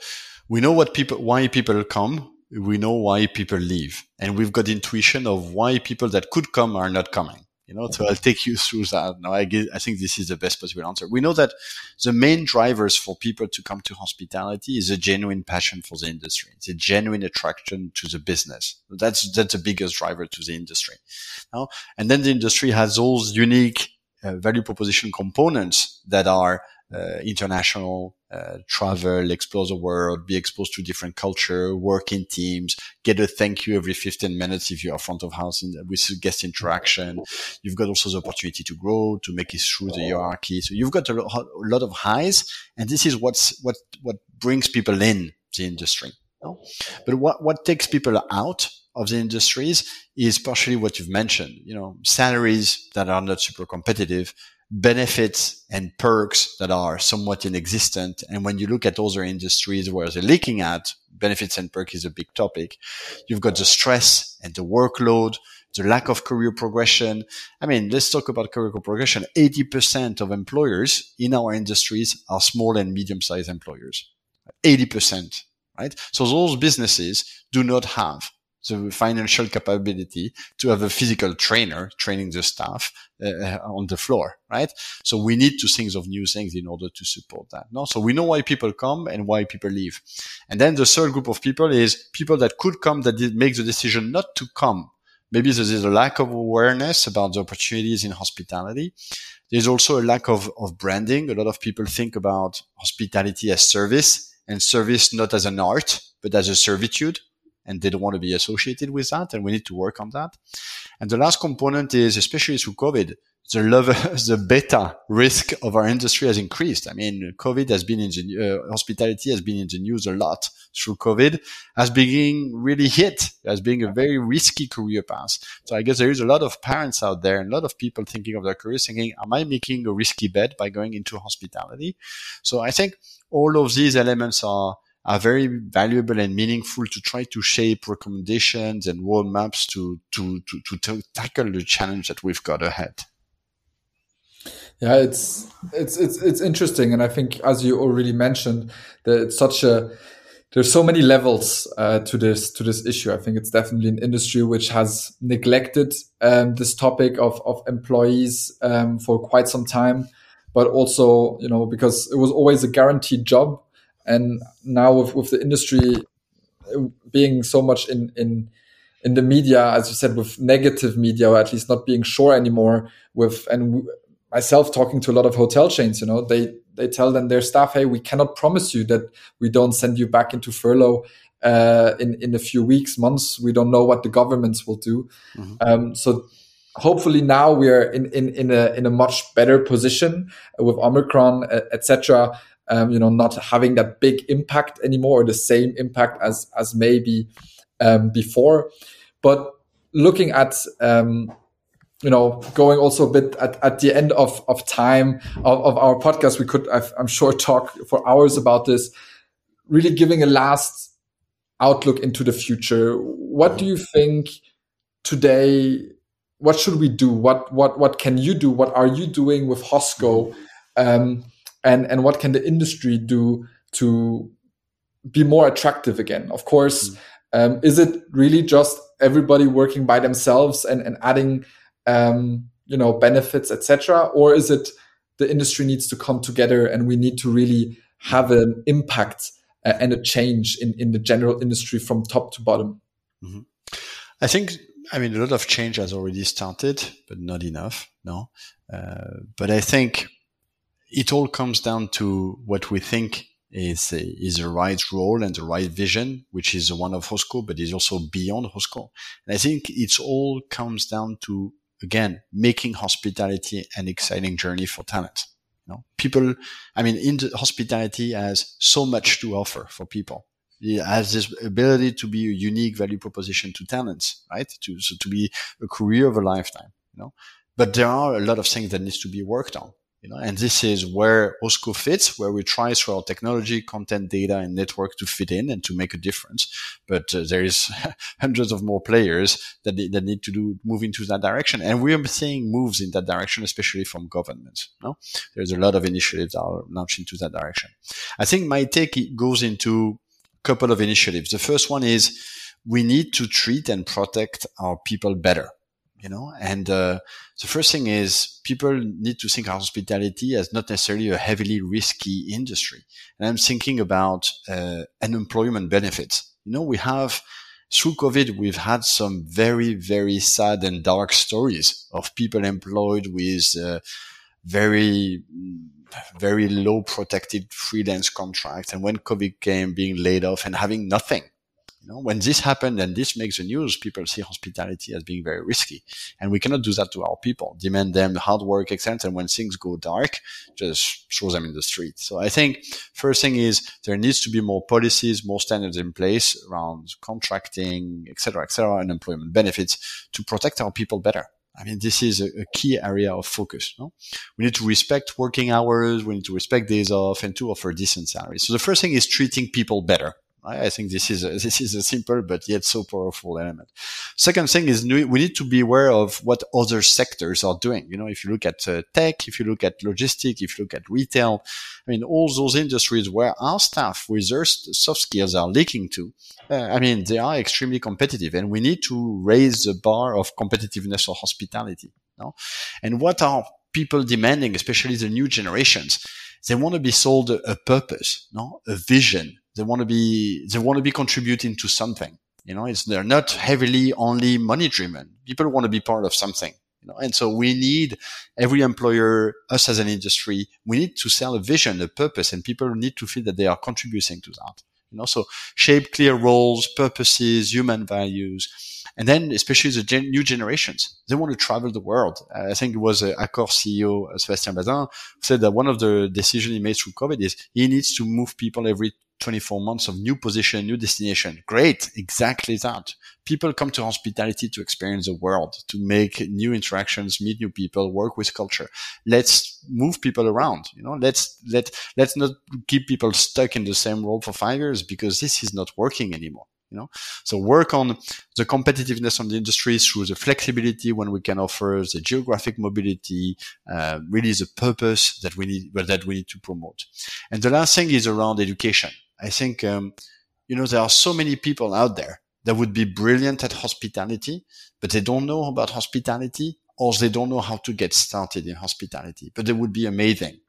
we know what people, why people come. We know why people leave, and we've got intuition of why people that could come are not coming. You know, so I'll take you through that. Now, I, get, I think this is the best possible answer. We know that the main drivers for people to come to hospitality is a genuine passion for the industry. It's a genuine attraction to the business. That's, that's the biggest driver to the industry. Now, and then the industry has those unique uh, value proposition components that are uh, international uh, travel, explore the world, be exposed to different culture, work in teams, get a thank you every 15 minutes if you are front of house in, with guest interaction. You've got also the opportunity to grow, to make it through the hierarchy. So you've got a, lot of highs, and this is what's what what brings people in the industry. But what what takes people out of the industries is partially what you've mentioned. You know, salaries that are not super competitive, benefits and perks that are somewhat inexistent. And when you look at other industries where they're looking at benefits and perks is a big topic. You've got the stress and the workload, the lack of career progression. I mean, let's talk about career progression. 80% of employers in our industries are small and medium sized employers. 80%, right? So those businesses do not have the financial capability to have a physical trainer training the staff uh, on the floor, right? So we need to think of new things in order to support that. No, so we know why people come and why people leave, and then the third group of people is people that could come that did make the decision not to come. Maybe there is a lack of awareness about the opportunities in hospitality. There's also a lack of, of branding. A lot of people think about hospitality as service and service not as an art, but as a servitude and they don't want to be associated with that. And we need to work on that. And the last component is, especially through COVID, the level, [laughs] the beta risk of our industry has increased. I mean, COVID has been in the, uh, hospitality has been in the news a lot through COVID as being really hit as being a very risky career path. So I guess there is a lot of parents out there and a lot of people thinking of their careers thinking, am I making a risky bet by going into hospitality? So I think all of these elements are, are very valuable and meaningful to try to shape recommendations and roadmaps to, to, to, to, tackle the challenge that we've got ahead. Yeah, it's it's it's it's interesting, and I think as you already mentioned, that it's such a there's so many levels uh, to this to this issue. I think it's definitely an industry which has neglected um, this topic of of employees um, for quite some time, but also you know because it was always a guaranteed job, and now with with the industry uh, being so much in in in the media, as you said, with negative media, or at least not being sure anymore. With and myself talking to a lot of hotel chains, you know, they they tell them their staff, hey, we cannot promise you that we don't send you back into furlough uh, in in a few weeks, months. We don't know what the governments will do. Mm-hmm. Um, so hopefully now we are in, in in a in a much better position with Omicron, etc. Um, you know, not having that big impact anymore, or the same impact as as maybe um, before. But looking at um, you know, going also a bit at, at the end of, of time of, of our podcast, we could, i am sure, talk for hours about this, really giving a last outlook into the future. What do you think today? What should we do? What, what, what can you do? What are you doing with Hosco? Um, and, and what can the industry do to be more attractive again? Of course, mm. um, is it really just everybody working by themselves and, and adding um, you know benefits etc or is it the industry needs to come together and we need to really have an impact uh, and a change in, in the general industry from top to bottom mm-hmm. i think i mean a lot of change has already started but not enough no uh, but i think it all comes down to what we think is a, is the right role and the right vision, which is one of Hosco, but is also beyond Hosco. And I think it's all comes down to again, making hospitality an exciting journey for talent. You know, people, I mean, in hospitality has so much to offer for people. It has this ability to be a unique value proposition to talents, right? To, so to be a career of a lifetime, you know, but there are a lot of things that needs to be worked on. You know, and this is where Hosco fits, where we try through our technology, content, data, and network to fit in and to make a difference. But uh, there is [laughs] hundreds of more players that, that need to do move into that direction, and we are seeing moves in that direction, especially from governments. No, there's a lot of initiatives that are launched into that direction. I think my take goes into a couple of initiatives. The first one is we need to treat and protect our people better you know? And uh, the first thing is people need to think hospitality as not necessarily a heavily risky industry. And i'm thinking about uh, unemployment benefits. You know we have through covid we've had some very very sad and dark stories of people employed with uh, very very low protected freelance contracts. And when covid came being laid off and having nothing you know, when this happened and this makes the news, people see hospitality as being very risky. And we cannot do that to our people, demand them hard work, excellence. And when things go dark, just throw them in the street. So I think first thing is there needs to be more policies, more standards in place around contracting, et cetera, et cetera, and employment benefits to protect our people better. I mean, this is a, a, key area of focus. No? We need to respect working hours. We need to respect days off and to offer decent salaries. So the first thing is treating people better. I think this is a, [laughs] this is a simple but yet so powerful element. Second thing is we need to be aware of what other sectors are doing. You know, if you look at uh, tech, if you look at logistics, if you look at retail, I mean, all those industries where our staff with their soft skills are leaking to, uh, I mean, they are extremely competitive and we need to raise the bar of competitiveness of hospitality. Know? And what are people demanding, especially the new generations? They want to be sold a purpose, no, a vision, they want to be, they want to be contributing to something. You know, it's, they're not heavily only money driven. People want to be part of something. You know, and so we need every employer, us as an industry, we need to sell a vision, a purpose, and people need to feel that they are contributing to that. You know, so shape clear roles, purposes, human values, and then especially the gen- new generations, they want to travel the world. I think it was uh, Accor CEO uh, Sébastien Bazin said that one of the decisions he made through COVID is he needs to move people every 24 months of new position, new destination. Great. Exactly that. People come to hospitality to experience the world, to make new interactions, meet new people, work with culture. Let's move people around. You know, let's, let, let's not keep people stuck in the same role for five years because this is not working anymore. You know, so work on the competitiveness of the industry through the flexibility when we can offer the geographic mobility, uh, really the purpose that we need, that we need to promote. And the last thing is around education. I think um, you know, there are so many people out there that would be brilliant at hospitality, but they don't know about hospitality or they don't know how to get started in hospitality, but they would be amazing.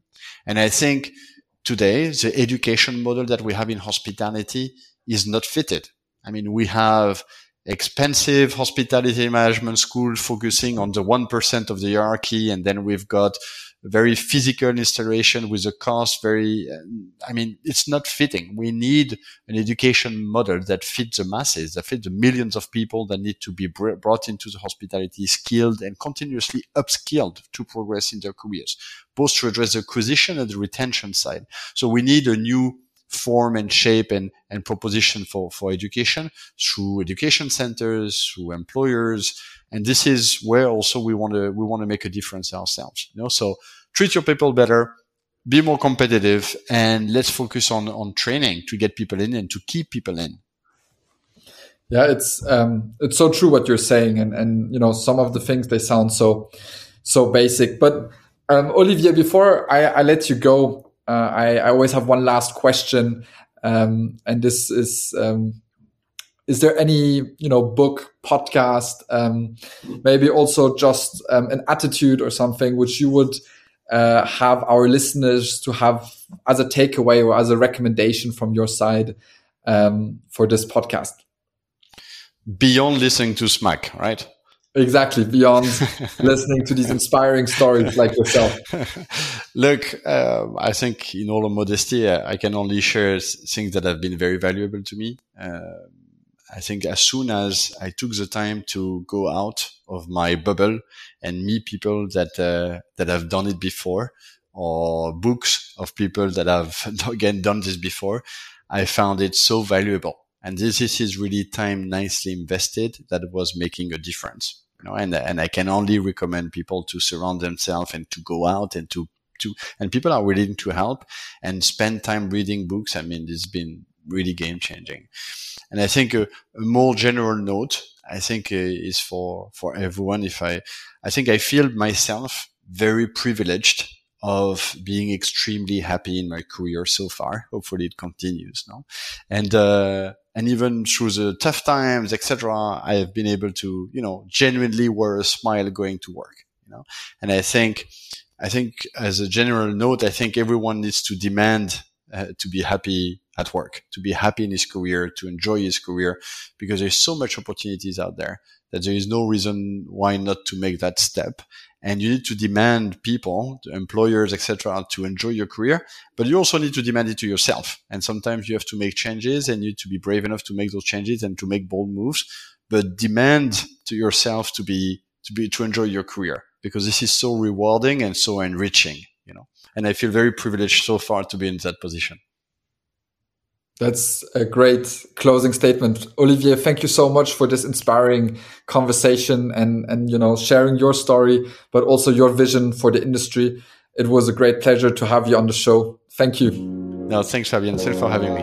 And I think today the education model that we have in hospitality is not fitted. I mean, we have expensive hospitality management school focusing on the 1% of the hierarchy. And then we've got very physical installation with a cost very, uh, I mean, it's not fitting. We need an education model that fits the masses, that fits the millions of people that need to be brought into the hospitality skilled and continuously upskilled to progress in their careers, both to address the acquisition and the retention side. So we need a new form and shape and, and proposition for, for education through education centers, through employers. And this is where also we want to, we want to make a difference ourselves, you know, so treat your people better, be more competitive and let's focus on, on training to get people in and to keep people in. Yeah, it's um, it's so true what you're saying, and and you know some of the things they sound so so basic. But um, Olivier, before I, I let you go, uh, I, I, always have one last question, um, and this is: um, Is there any you know book, podcast, um, maybe also just um, an attitude or something which you would uh, have our listeners to have as a takeaway or as a recommendation from your side um, for this podcast? Beyond listening to Smack, right? Exactly beyond [laughs] listening to these inspiring stories like yourself. [laughs] Look uh, i think in all modesty i can only share things that have been very valuable to me. Uh, i think as soon as i took the time to go out of my bubble and meet people that uh, that have done it before or books of people that have [laughs] again done this before i found it so valuable. And this, this is really time nicely invested that was making a difference you know, and, and I can only recommend people to surround themselves and to go out and to, to, and people are willing to help and spend time reading books. I mean, has been really game changing. And I think a, a, more general note, I think uh, is for, for everyone. If I, I think I feel myself very privileged of being extremely happy in my career so far. Hopefully it continues now. And, uh, and even through the tough times, etc., I have been able to, you know, genuinely wear a smile going to work, you know, and I think, I think as a general note, I think everyone needs to demand uh, to be happy at work, to be happy in his career, to enjoy his career, because there's so much opportunities out there that there is no reason why not to make that step and you need to demand people, employers, etc., to enjoy your career. But you also need to demand it to yourself. And sometimes you have to make changes, and you need to be brave enough to make those changes and to make bold moves. But demand to yourself to be to be to enjoy your career because this is so rewarding and so enriching. You know, and I feel very privileged so far to be in that position. That's a great closing statement. Olivier, thank you so much for this inspiring conversation and, and, you know, sharing your story, but also your vision for the industry. It was a great pleasure to have you on the show. Thank you. No, thanks, Fabien. Thanks for having me.